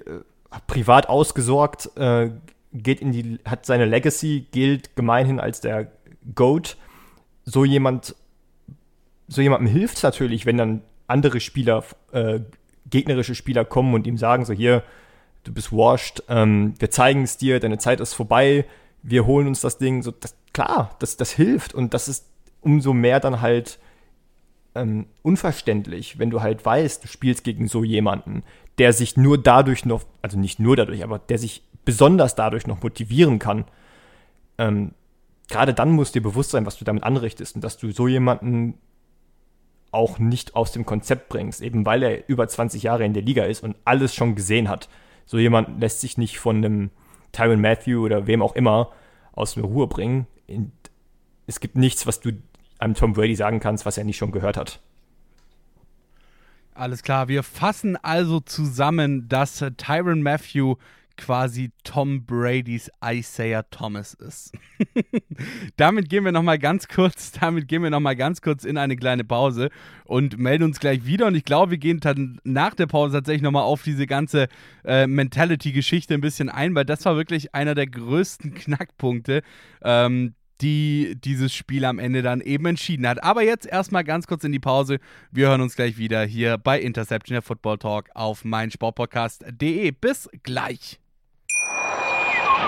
privat ausgesorgt, äh, geht in die, hat seine Legacy, gilt gemeinhin als der GOAT. So jemand, so jemandem hilft es natürlich, wenn dann andere Spieler, äh, gegnerische Spieler kommen und ihm sagen, so hier, du bist washed, ähm, wir zeigen es dir, deine Zeit ist vorbei, wir holen uns das Ding. So, das, klar, das, das hilft und das ist umso mehr dann halt ähm, unverständlich, wenn du halt weißt, du spielst gegen so jemanden, der sich nur dadurch noch, also nicht nur dadurch, aber der sich besonders dadurch noch motivieren kann. Ähm, Gerade dann muss dir bewusst sein, was du damit anrichtest und dass du so jemanden auch nicht aus dem Konzept bringst, eben weil er über 20 Jahre in der Liga ist und alles schon gesehen hat. So jemand lässt sich nicht von einem Tyron Matthew oder wem auch immer aus der Ruhe bringen. Es gibt nichts, was du einem Tom Brady sagen kannst, was er nicht schon gehört hat. Alles klar, wir fassen also zusammen, dass Tyron Matthew quasi Tom Bradys Isaiah Thomas ist. [laughs] damit gehen wir noch mal ganz kurz, damit gehen wir noch mal ganz kurz in eine kleine Pause und melden uns gleich wieder. Und ich glaube, wir gehen dann nach der Pause tatsächlich noch mal auf diese ganze äh, Mentality-Geschichte ein bisschen ein, weil das war wirklich einer der größten Knackpunkte, ähm, die dieses Spiel am Ende dann eben entschieden hat. Aber jetzt erstmal ganz kurz in die Pause. Wir hören uns gleich wieder hier bei Interception der Football Talk auf meinsportpodcast.de. Bis gleich.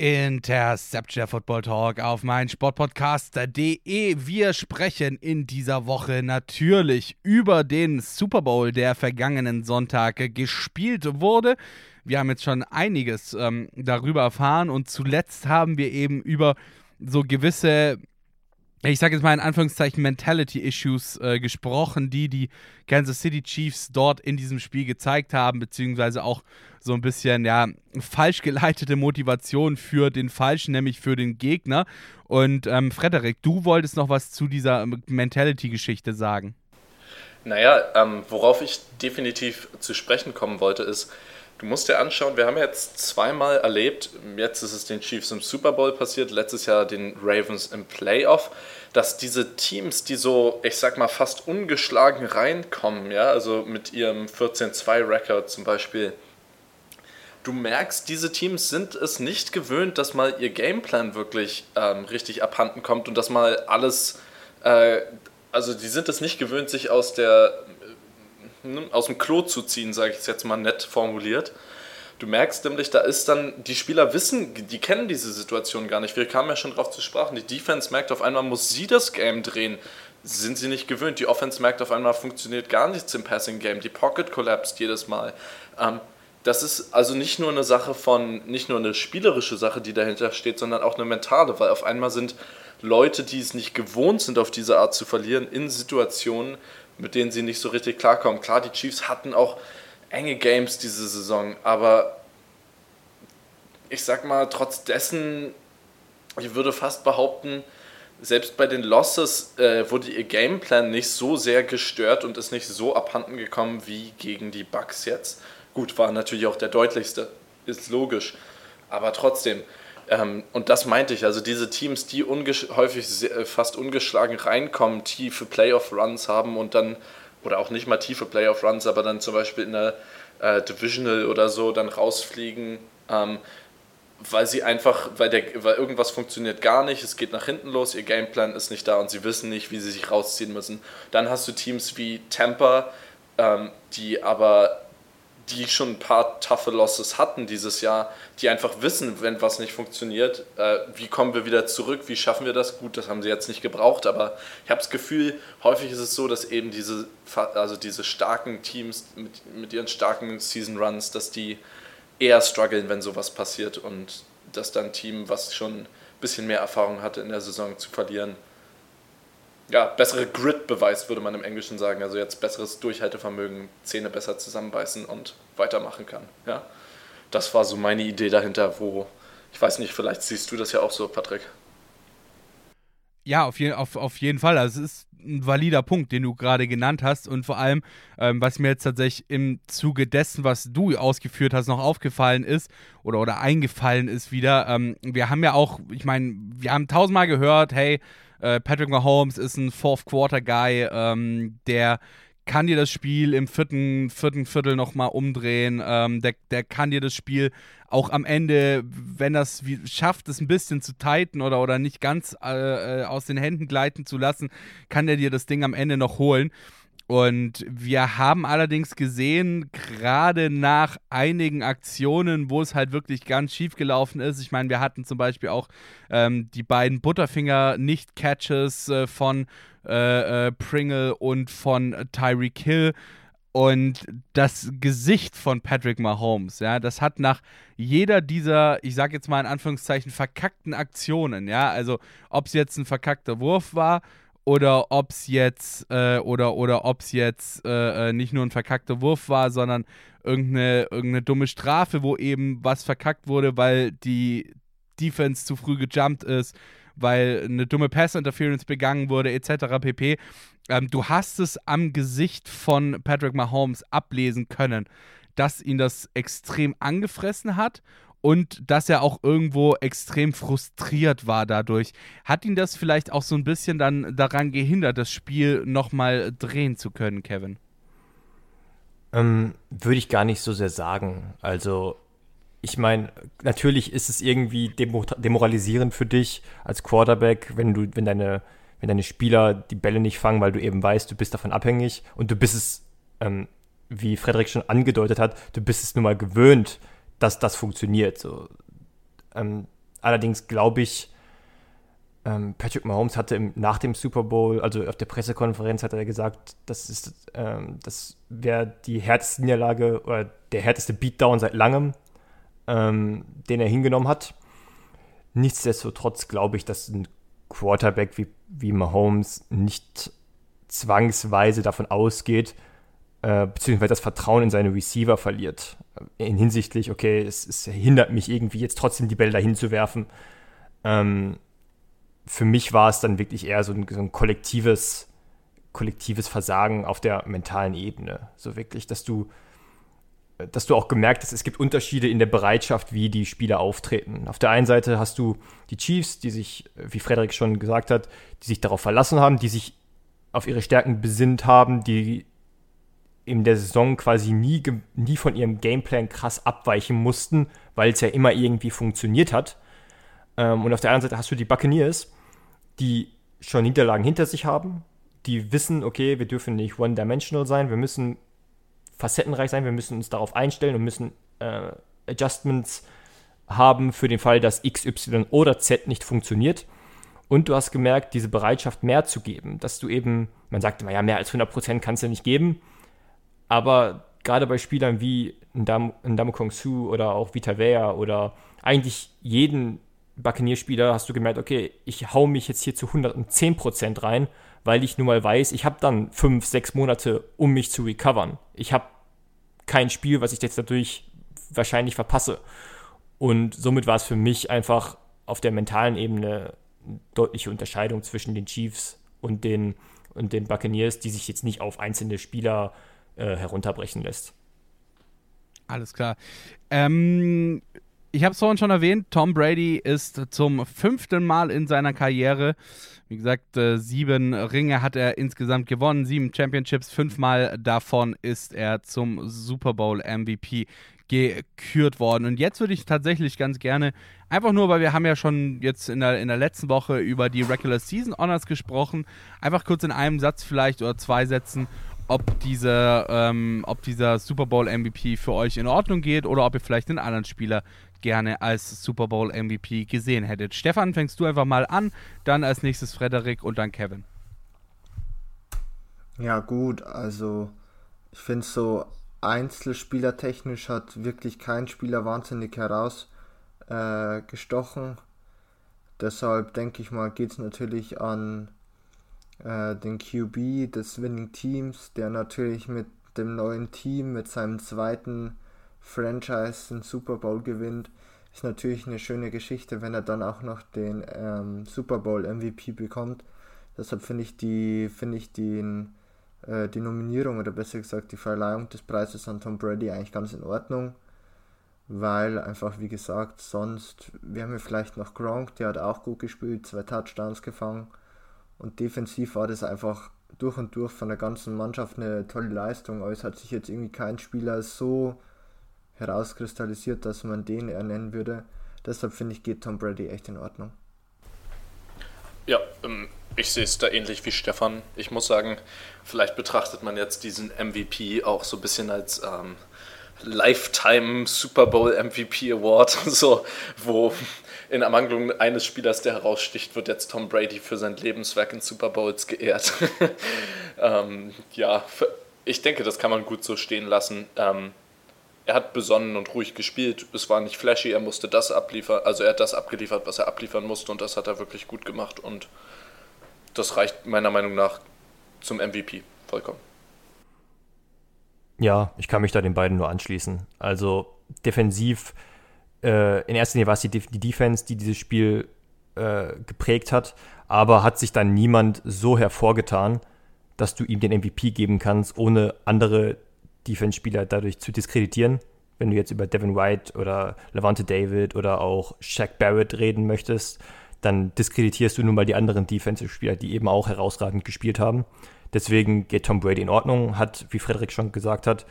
Interception Football Talk auf mein Sportpodcast.de. Wir sprechen in dieser Woche natürlich über den Super Bowl, der vergangenen Sonntag gespielt wurde. Wir haben jetzt schon einiges ähm, darüber erfahren und zuletzt haben wir eben über so gewisse ich sage jetzt mal in Anführungszeichen Mentality-Issues äh, gesprochen, die die Kansas City Chiefs dort in diesem Spiel gezeigt haben, beziehungsweise auch so ein bisschen, ja, falsch geleitete Motivation für den Falschen, nämlich für den Gegner. Und ähm, Frederik, du wolltest noch was zu dieser Mentality-Geschichte sagen. Naja, ähm, worauf ich definitiv zu sprechen kommen wollte, ist, Du musst dir anschauen, wir haben jetzt zweimal erlebt, jetzt ist es den Chiefs im Super Bowl passiert, letztes Jahr den Ravens im Playoff, dass diese Teams, die so, ich sag mal, fast ungeschlagen reinkommen, ja, also mit ihrem 14-2-Record zum Beispiel, du merkst, diese Teams sind es nicht gewöhnt, dass mal ihr Gameplan wirklich ähm, richtig abhanden kommt und dass mal alles, äh, also die sind es nicht gewöhnt, sich aus der aus dem Klo zu ziehen, sage ich es jetzt mal nett formuliert. Du merkst nämlich, da ist dann, die Spieler wissen, die kennen diese Situation gar nicht. Wir kamen ja schon drauf zu sprachen. Die Defense merkt auf einmal, muss sie das Game drehen. Sind sie nicht gewöhnt. Die Offense merkt auf einmal, funktioniert gar nichts im Passing Game. Die Pocket collapsed jedes Mal. Ähm, das ist also nicht nur eine Sache von, nicht nur eine spielerische Sache, die dahinter steht, sondern auch eine mentale, weil auf einmal sind Leute, die es nicht gewohnt sind, auf diese Art zu verlieren, in Situationen, mit denen sie nicht so richtig klarkommen. Klar, die Chiefs hatten auch enge Games diese Saison, aber ich sag mal, trotz dessen, ich würde fast behaupten, selbst bei den Losses äh, wurde ihr Gameplan nicht so sehr gestört und ist nicht so abhanden gekommen wie gegen die Bucks jetzt. Gut, war natürlich auch der deutlichste, ist logisch. Aber trotzdem, und das meinte ich, also diese Teams, die häufig äh, fast ungeschlagen reinkommen, tiefe Playoff-Runs haben und dann, oder auch nicht mal tiefe Playoff-Runs, aber dann zum Beispiel in der äh, Divisional oder so dann rausfliegen, ähm, weil sie einfach, weil, der, weil irgendwas funktioniert gar nicht, es geht nach hinten los, ihr Gameplan ist nicht da und sie wissen nicht, wie sie sich rausziehen müssen. Dann hast du Teams wie Tampa, ähm, die aber die schon ein paar toughe Losses hatten dieses Jahr, die einfach wissen, wenn was nicht funktioniert, äh, wie kommen wir wieder zurück, wie schaffen wir das? Gut, das haben sie jetzt nicht gebraucht, aber ich habe das Gefühl, häufig ist es so, dass eben diese, also diese starken Teams mit, mit ihren starken Season Runs, dass die eher strugglen, wenn sowas passiert und dass dann ein Team, was schon ein bisschen mehr Erfahrung hatte in der Saison zu verlieren, ja, bessere Grit beweist, würde man im Englischen sagen. Also jetzt besseres Durchhaltevermögen, Zähne besser zusammenbeißen und weitermachen kann. Ja, das war so meine Idee dahinter, wo, ich weiß nicht, vielleicht siehst du das ja auch so, Patrick. Ja, auf, je, auf, auf jeden Fall. Also es ist ein valider Punkt, den du gerade genannt hast. Und vor allem, ähm, was mir jetzt tatsächlich im Zuge dessen, was du ausgeführt hast, noch aufgefallen ist oder, oder eingefallen ist wieder, ähm, wir haben ja auch, ich meine, wir haben tausendmal gehört, hey, äh, Patrick Mahomes ist ein Fourth Quarter Guy, ähm, der kann dir das Spiel im vierten, vierten Viertel nochmal umdrehen. Ähm, der, der kann dir das Spiel auch am Ende, wenn das wie, schafft, es ein bisschen zu tighten oder, oder nicht ganz äh, äh aus den Händen gleiten zu lassen, kann der dir das Ding am Ende noch holen. Und wir haben allerdings gesehen, gerade nach einigen Aktionen, wo es halt wirklich ganz schief gelaufen ist. Ich meine, wir hatten zum Beispiel auch ähm, die beiden Butterfinger-Nicht-Catches äh, von äh, äh, Pringle und von Tyreek Hill. Und das Gesicht von Patrick Mahomes, ja, das hat nach jeder dieser, ich sag jetzt mal in Anführungszeichen, verkackten Aktionen, ja, also ob es jetzt ein verkackter Wurf war oder ob es jetzt äh, oder oder ob es jetzt äh, äh, nicht nur ein verkackter Wurf war, sondern irgendeine, irgendeine dumme Strafe, wo eben was verkackt wurde, weil die Defense zu früh gejumpt ist, weil eine dumme Pass-Interference begangen wurde, etc. pp. Ähm, du hast es am Gesicht von Patrick Mahomes ablesen können, dass ihn das extrem angefressen hat und dass er auch irgendwo extrem frustriert war dadurch. Hat ihn das vielleicht auch so ein bisschen dann daran gehindert, das Spiel nochmal drehen zu können, Kevin? Ähm, Würde ich gar nicht so sehr sagen. Also, ich meine, natürlich ist es irgendwie demoralisierend für dich als Quarterback, wenn du, wenn deine, wenn deine Spieler die Bälle nicht fangen, weil du eben weißt, du bist davon abhängig und du bist es, ähm, wie Frederik schon angedeutet hat, du bist es nun mal gewöhnt, dass das funktioniert. So. Ähm, allerdings glaube ich, ähm, Patrick Mahomes hatte im, nach dem Super Bowl, also auf der Pressekonferenz, hat er gesagt, das ähm, das wäre die härteste Niederlage oder der härteste Beatdown seit langem, ähm, den er hingenommen hat. Nichtsdestotrotz glaube ich, dass ein Quarterback wie, wie Mahomes nicht zwangsweise davon ausgeht, äh, beziehungsweise das Vertrauen in seine Receiver verliert. In hinsichtlich, okay, es, es hindert mich irgendwie jetzt trotzdem die Bälle dahin zu werfen. Ähm, für mich war es dann wirklich eher so ein, so ein, kollektives, kollektives Versagen auf der mentalen Ebene. So wirklich, dass du, dass du auch gemerkt hast, es gibt Unterschiede in der Bereitschaft, wie die Spieler auftreten. Auf der einen Seite hast du die Chiefs, die sich, wie Frederik schon gesagt hat, die sich darauf verlassen haben, die sich auf ihre Stärken besinnt haben, die in der Saison quasi nie, nie von ihrem Gameplan krass abweichen mussten, weil es ja immer irgendwie funktioniert hat. Ähm, und auf der anderen Seite hast du die Buccaneers, die schon Niederlagen hinter sich haben, die wissen, okay, wir dürfen nicht one-dimensional sein, wir müssen facettenreich sein, wir müssen uns darauf einstellen und müssen äh, Adjustments haben für den Fall, dass X, Y oder Z nicht funktioniert. Und du hast gemerkt, diese Bereitschaft mehr zu geben, dass du eben, man sagt immer, ja, mehr als 100% kannst du nicht geben, aber gerade bei Spielern wie Ndam, Ndam Kong Su oder auch Vita Vea oder eigentlich jeden Buccaneer-Spieler hast du gemerkt, okay, ich hau mich jetzt hier zu 110% rein, weil ich nun mal weiß, ich habe dann fünf, sechs Monate, um mich zu recovern. Ich habe kein Spiel, was ich jetzt dadurch wahrscheinlich verpasse. Und somit war es für mich einfach auf der mentalen Ebene eine deutliche Unterscheidung zwischen den Chiefs und den, und den Buccaneers, die sich jetzt nicht auf einzelne Spieler äh, herunterbrechen lässt. Alles klar. Ähm, ich habe es vorhin schon erwähnt, Tom Brady ist zum fünften Mal in seiner Karriere, wie gesagt, äh, sieben Ringe hat er insgesamt gewonnen, sieben Championships, fünfmal davon ist er zum Super Bowl MVP gekürt worden. Und jetzt würde ich tatsächlich ganz gerne, einfach nur, weil wir haben ja schon jetzt in der, in der letzten Woche über die Regular Season Honors gesprochen, einfach kurz in einem Satz vielleicht oder zwei Sätzen, ob, diese, ähm, ob dieser Super Bowl MVP für euch in Ordnung geht oder ob ihr vielleicht einen anderen Spieler gerne als Super Bowl MVP gesehen hättet. Stefan, fängst du einfach mal an, dann als nächstes Frederik und dann Kevin. Ja gut, also ich finde so Einzelspielertechnisch hat wirklich kein Spieler wahnsinnig herausgestochen. Äh, Deshalb denke ich mal, geht es natürlich an äh, den QB des Winning Teams, der natürlich mit dem neuen Team, mit seinem zweiten Franchise den Super Bowl gewinnt. Ist natürlich eine schöne Geschichte, wenn er dann auch noch den ähm, Super Bowl MVP bekommt. Deshalb finde ich die, finde ich den äh, die Nominierung oder besser gesagt die Verleihung des Preises an Tom Brady eigentlich ganz in Ordnung, weil einfach wie gesagt sonst, wir haben ja vielleicht noch Gronk, der hat auch gut gespielt, zwei Touchdowns gefangen und defensiv war das einfach durch und durch von der ganzen Mannschaft eine tolle Leistung, aber es hat sich jetzt irgendwie kein Spieler so herauskristallisiert, dass man den ernennen würde. Deshalb finde ich, geht Tom Brady echt in Ordnung. Ja, ähm, ich sehe es da ähnlich wie Stefan. Ich muss sagen, vielleicht betrachtet man jetzt diesen MVP auch so ein bisschen als ähm, Lifetime Super Bowl MVP Award, [laughs] so, wo in Ermangelung eines Spielers, der heraussticht, wird jetzt Tom Brady für sein Lebenswerk in Super Bowls geehrt. [laughs] ähm, ja, ich denke, das kann man gut so stehen lassen. Ähm, er hat besonnen und ruhig gespielt. Es war nicht flashy, er musste das abliefern, also er hat das abgeliefert, was er abliefern musste und das hat er wirklich gut gemacht und das reicht meiner Meinung nach zum MVP vollkommen. Ja, ich kann mich da den beiden nur anschließen. Also defensiv, äh, in erster Linie war es die, die Defense, die dieses Spiel äh, geprägt hat, aber hat sich dann niemand so hervorgetan, dass du ihm den MVP geben kannst, ohne andere Defense-Spieler dadurch zu diskreditieren. Wenn du jetzt über Devin White oder Levante David oder auch Shaq Barrett reden möchtest, dann diskreditierst du nun mal die anderen Defensive-Spieler, die eben auch herausragend gespielt haben. Deswegen geht Tom Brady in Ordnung, hat, wie Frederik schon gesagt hat,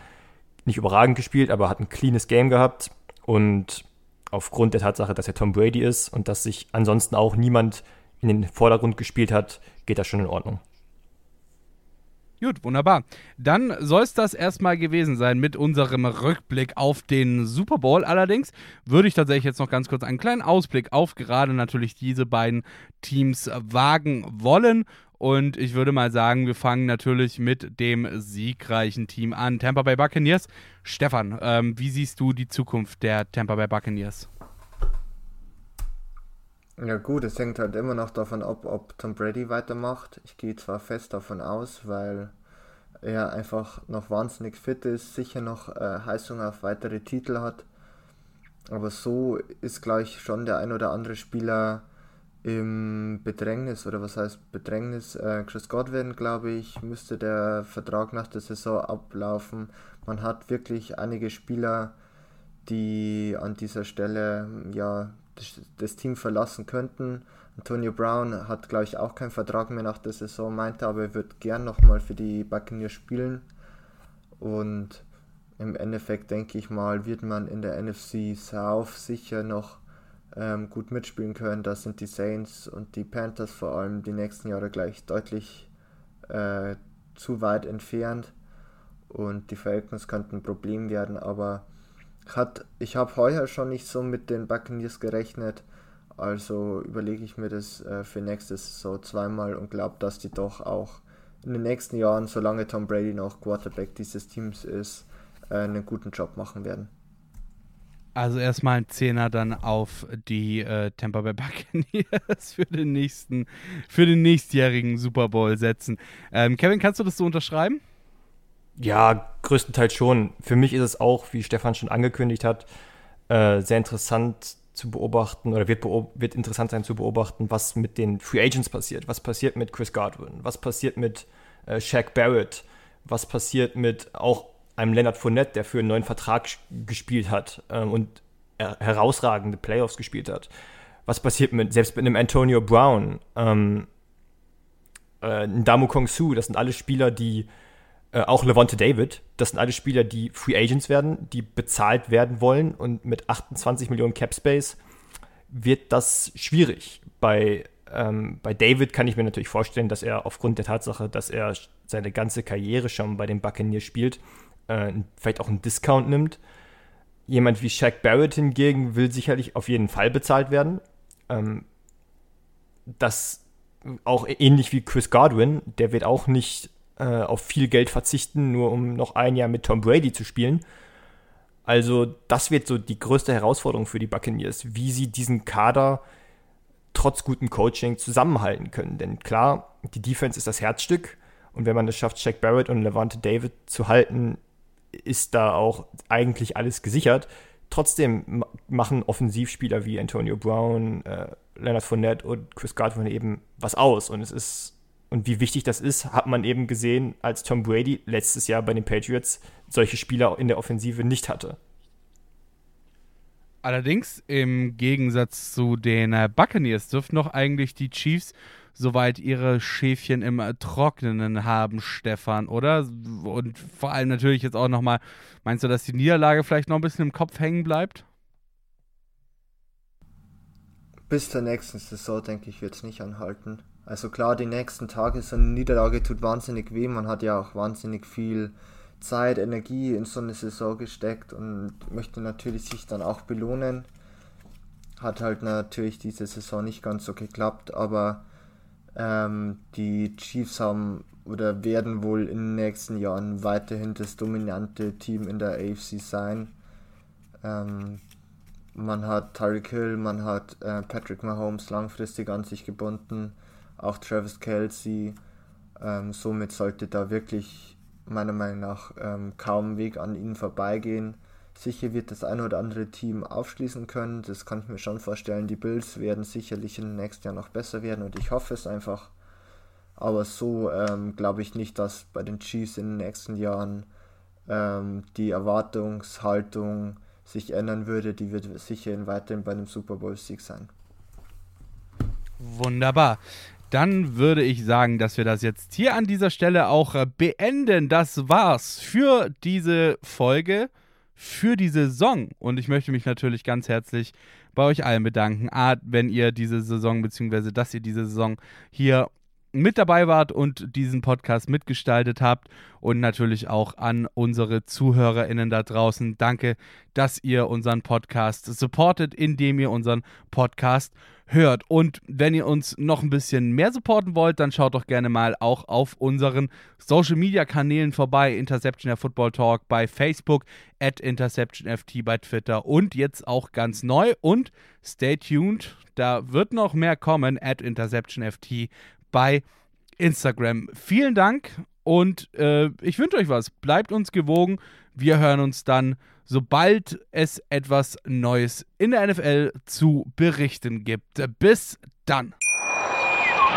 nicht überragend gespielt, aber hat ein cleanes Game gehabt und aufgrund der Tatsache, dass er Tom Brady ist und dass sich ansonsten auch niemand in den Vordergrund gespielt hat, geht das schon in Ordnung. Gut, wunderbar. Dann soll es das erstmal gewesen sein mit unserem Rückblick auf den Super Bowl. Allerdings würde ich tatsächlich jetzt noch ganz kurz einen kleinen Ausblick auf gerade natürlich diese beiden Teams wagen wollen. Und ich würde mal sagen, wir fangen natürlich mit dem siegreichen Team an. Tampa Bay Buccaneers. Stefan, ähm, wie siehst du die Zukunft der Tampa Bay Buccaneers? Ja gut, es hängt halt immer noch davon ab, ob Tom Brady weitermacht. Ich gehe zwar fest davon aus, weil er einfach noch wahnsinnig fit ist, sicher noch äh, Heißung auf weitere Titel hat. Aber so ist gleich schon der ein oder andere Spieler im Bedrängnis, oder was heißt Bedrängnis? Äh, Chris Godwin, glaube ich, müsste der Vertrag nach der Saison ablaufen. Man hat wirklich einige Spieler, die an dieser Stelle ja das, das Team verlassen könnten. Antonio Brown hat, glaube ich, auch keinen Vertrag mehr nach der Saison, meinte aber, er wird gern nochmal für die Buccaneers spielen. Und im Endeffekt denke ich mal, wird man in der NFC South sicher noch ähm, gut mitspielen können. Da sind die Saints und die Panthers vor allem die nächsten Jahre gleich deutlich äh, zu weit entfernt. Und die Falcons könnten ein Problem werden, aber hat, ich habe heuer schon nicht so mit den Buccaneers gerechnet. Also überlege ich mir das äh, für nächstes so zweimal und glaube, dass die doch auch in den nächsten Jahren, solange Tom Brady noch Quarterback dieses Teams ist, äh, einen guten Job machen werden. Also erstmal ein Zehner dann auf die äh, Tampa Bay Buccaneers [laughs] für den nächsten, für den nächstjährigen Super Bowl setzen. Ähm, Kevin, kannst du das so unterschreiben? Ja, größtenteils schon. Für mich ist es auch, wie Stefan schon angekündigt hat, äh, sehr interessant zu beobachten oder wird, beob wird interessant sein zu beobachten, was mit den Free Agents passiert. Was passiert mit Chris Godwin? Was passiert mit äh, Shaq Barrett? Was passiert mit auch einem Leonard Fournette, der für einen neuen Vertrag gespielt hat ähm, und herausragende Playoffs gespielt hat. Was passiert mit, selbst mit einem Antonio Brown, ähm, äh, Damu Kong Su, das sind alle Spieler, die, äh, auch Levante David, das sind alle Spieler, die Free Agents werden, die bezahlt werden wollen und mit 28 Millionen Cap Space wird das schwierig. Bei, ähm, bei David kann ich mir natürlich vorstellen, dass er aufgrund der Tatsache, dass er seine ganze Karriere schon bei den Buccaneers spielt, äh, vielleicht auch einen Discount nimmt. Jemand wie Shaq Barrett hingegen will sicherlich auf jeden Fall bezahlt werden. Ähm, das auch ähnlich wie Chris Godwin, der wird auch nicht äh, auf viel Geld verzichten, nur um noch ein Jahr mit Tom Brady zu spielen. Also das wird so die größte Herausforderung für die Buccaneers, wie sie diesen Kader trotz gutem Coaching zusammenhalten können. Denn klar, die Defense ist das Herzstück und wenn man es schafft, Shaq Barrett und Levante David zu halten, ist da auch eigentlich alles gesichert. Trotzdem machen Offensivspieler wie Antonio Brown, äh, Leonard Fournette und Chris Godwin eben was aus. Und es ist, und wie wichtig das ist, hat man eben gesehen, als Tom Brady letztes Jahr bei den Patriots solche Spieler in der Offensive nicht hatte. Allerdings, im Gegensatz zu den äh, Buccaneers, dürften doch eigentlich die Chiefs soweit ihre Schäfchen im Trockenen haben, Stefan, oder? Und vor allem natürlich jetzt auch nochmal, meinst du, dass die Niederlage vielleicht noch ein bisschen im Kopf hängen bleibt? bis zur nächsten Saison, denke ich, wird es nicht anhalten. Also klar, die nächsten Tage, so eine Niederlage tut wahnsinnig weh. Man hat ja auch wahnsinnig viel Zeit, Energie in so eine Saison gesteckt und möchte natürlich sich dann auch belohnen. Hat halt natürlich diese Saison nicht ganz so geklappt, aber ähm, die Chiefs haben oder werden wohl in den nächsten Jahren weiterhin das dominante Team in der AFC sein. Ähm, man hat Tyreek Hill, man hat äh, Patrick Mahomes langfristig an sich gebunden, auch Travis Kelsey. Ähm, somit sollte da wirklich meiner Meinung nach ähm, kaum Weg an ihnen vorbeigehen. Sicher wird das ein oder andere Team aufschließen können, das kann ich mir schon vorstellen. Die Bills werden sicherlich den nächsten Jahren noch besser werden und ich hoffe es einfach. Aber so ähm, glaube ich nicht, dass bei den Chiefs in den nächsten Jahren ähm, die Erwartungshaltung sich ändern würde, die wird sicher weiterhin bei einem Super Bowl-Sieg sein. Wunderbar. Dann würde ich sagen, dass wir das jetzt hier an dieser Stelle auch äh, beenden. Das war's für diese Folge, für die Saison. Und ich möchte mich natürlich ganz herzlich bei euch allen bedanken. A, wenn ihr diese Saison, beziehungsweise dass ihr diese Saison hier mit dabei wart und diesen Podcast mitgestaltet habt und natürlich auch an unsere ZuhörerInnen da draußen. Danke, dass ihr unseren Podcast supportet, indem ihr unseren Podcast hört. Und wenn ihr uns noch ein bisschen mehr supporten wollt, dann schaut doch gerne mal auch auf unseren Social Media Kanälen vorbei. Interception der Football Talk bei Facebook, at InterceptionFT bei Twitter und jetzt auch ganz neu. Und stay tuned, da wird noch mehr kommen, at InterceptionFT bei Instagram. Vielen Dank und äh, ich wünsche euch was. Bleibt uns gewogen. Wir hören uns dann, sobald es etwas Neues in der NFL zu berichten gibt. Bis dann.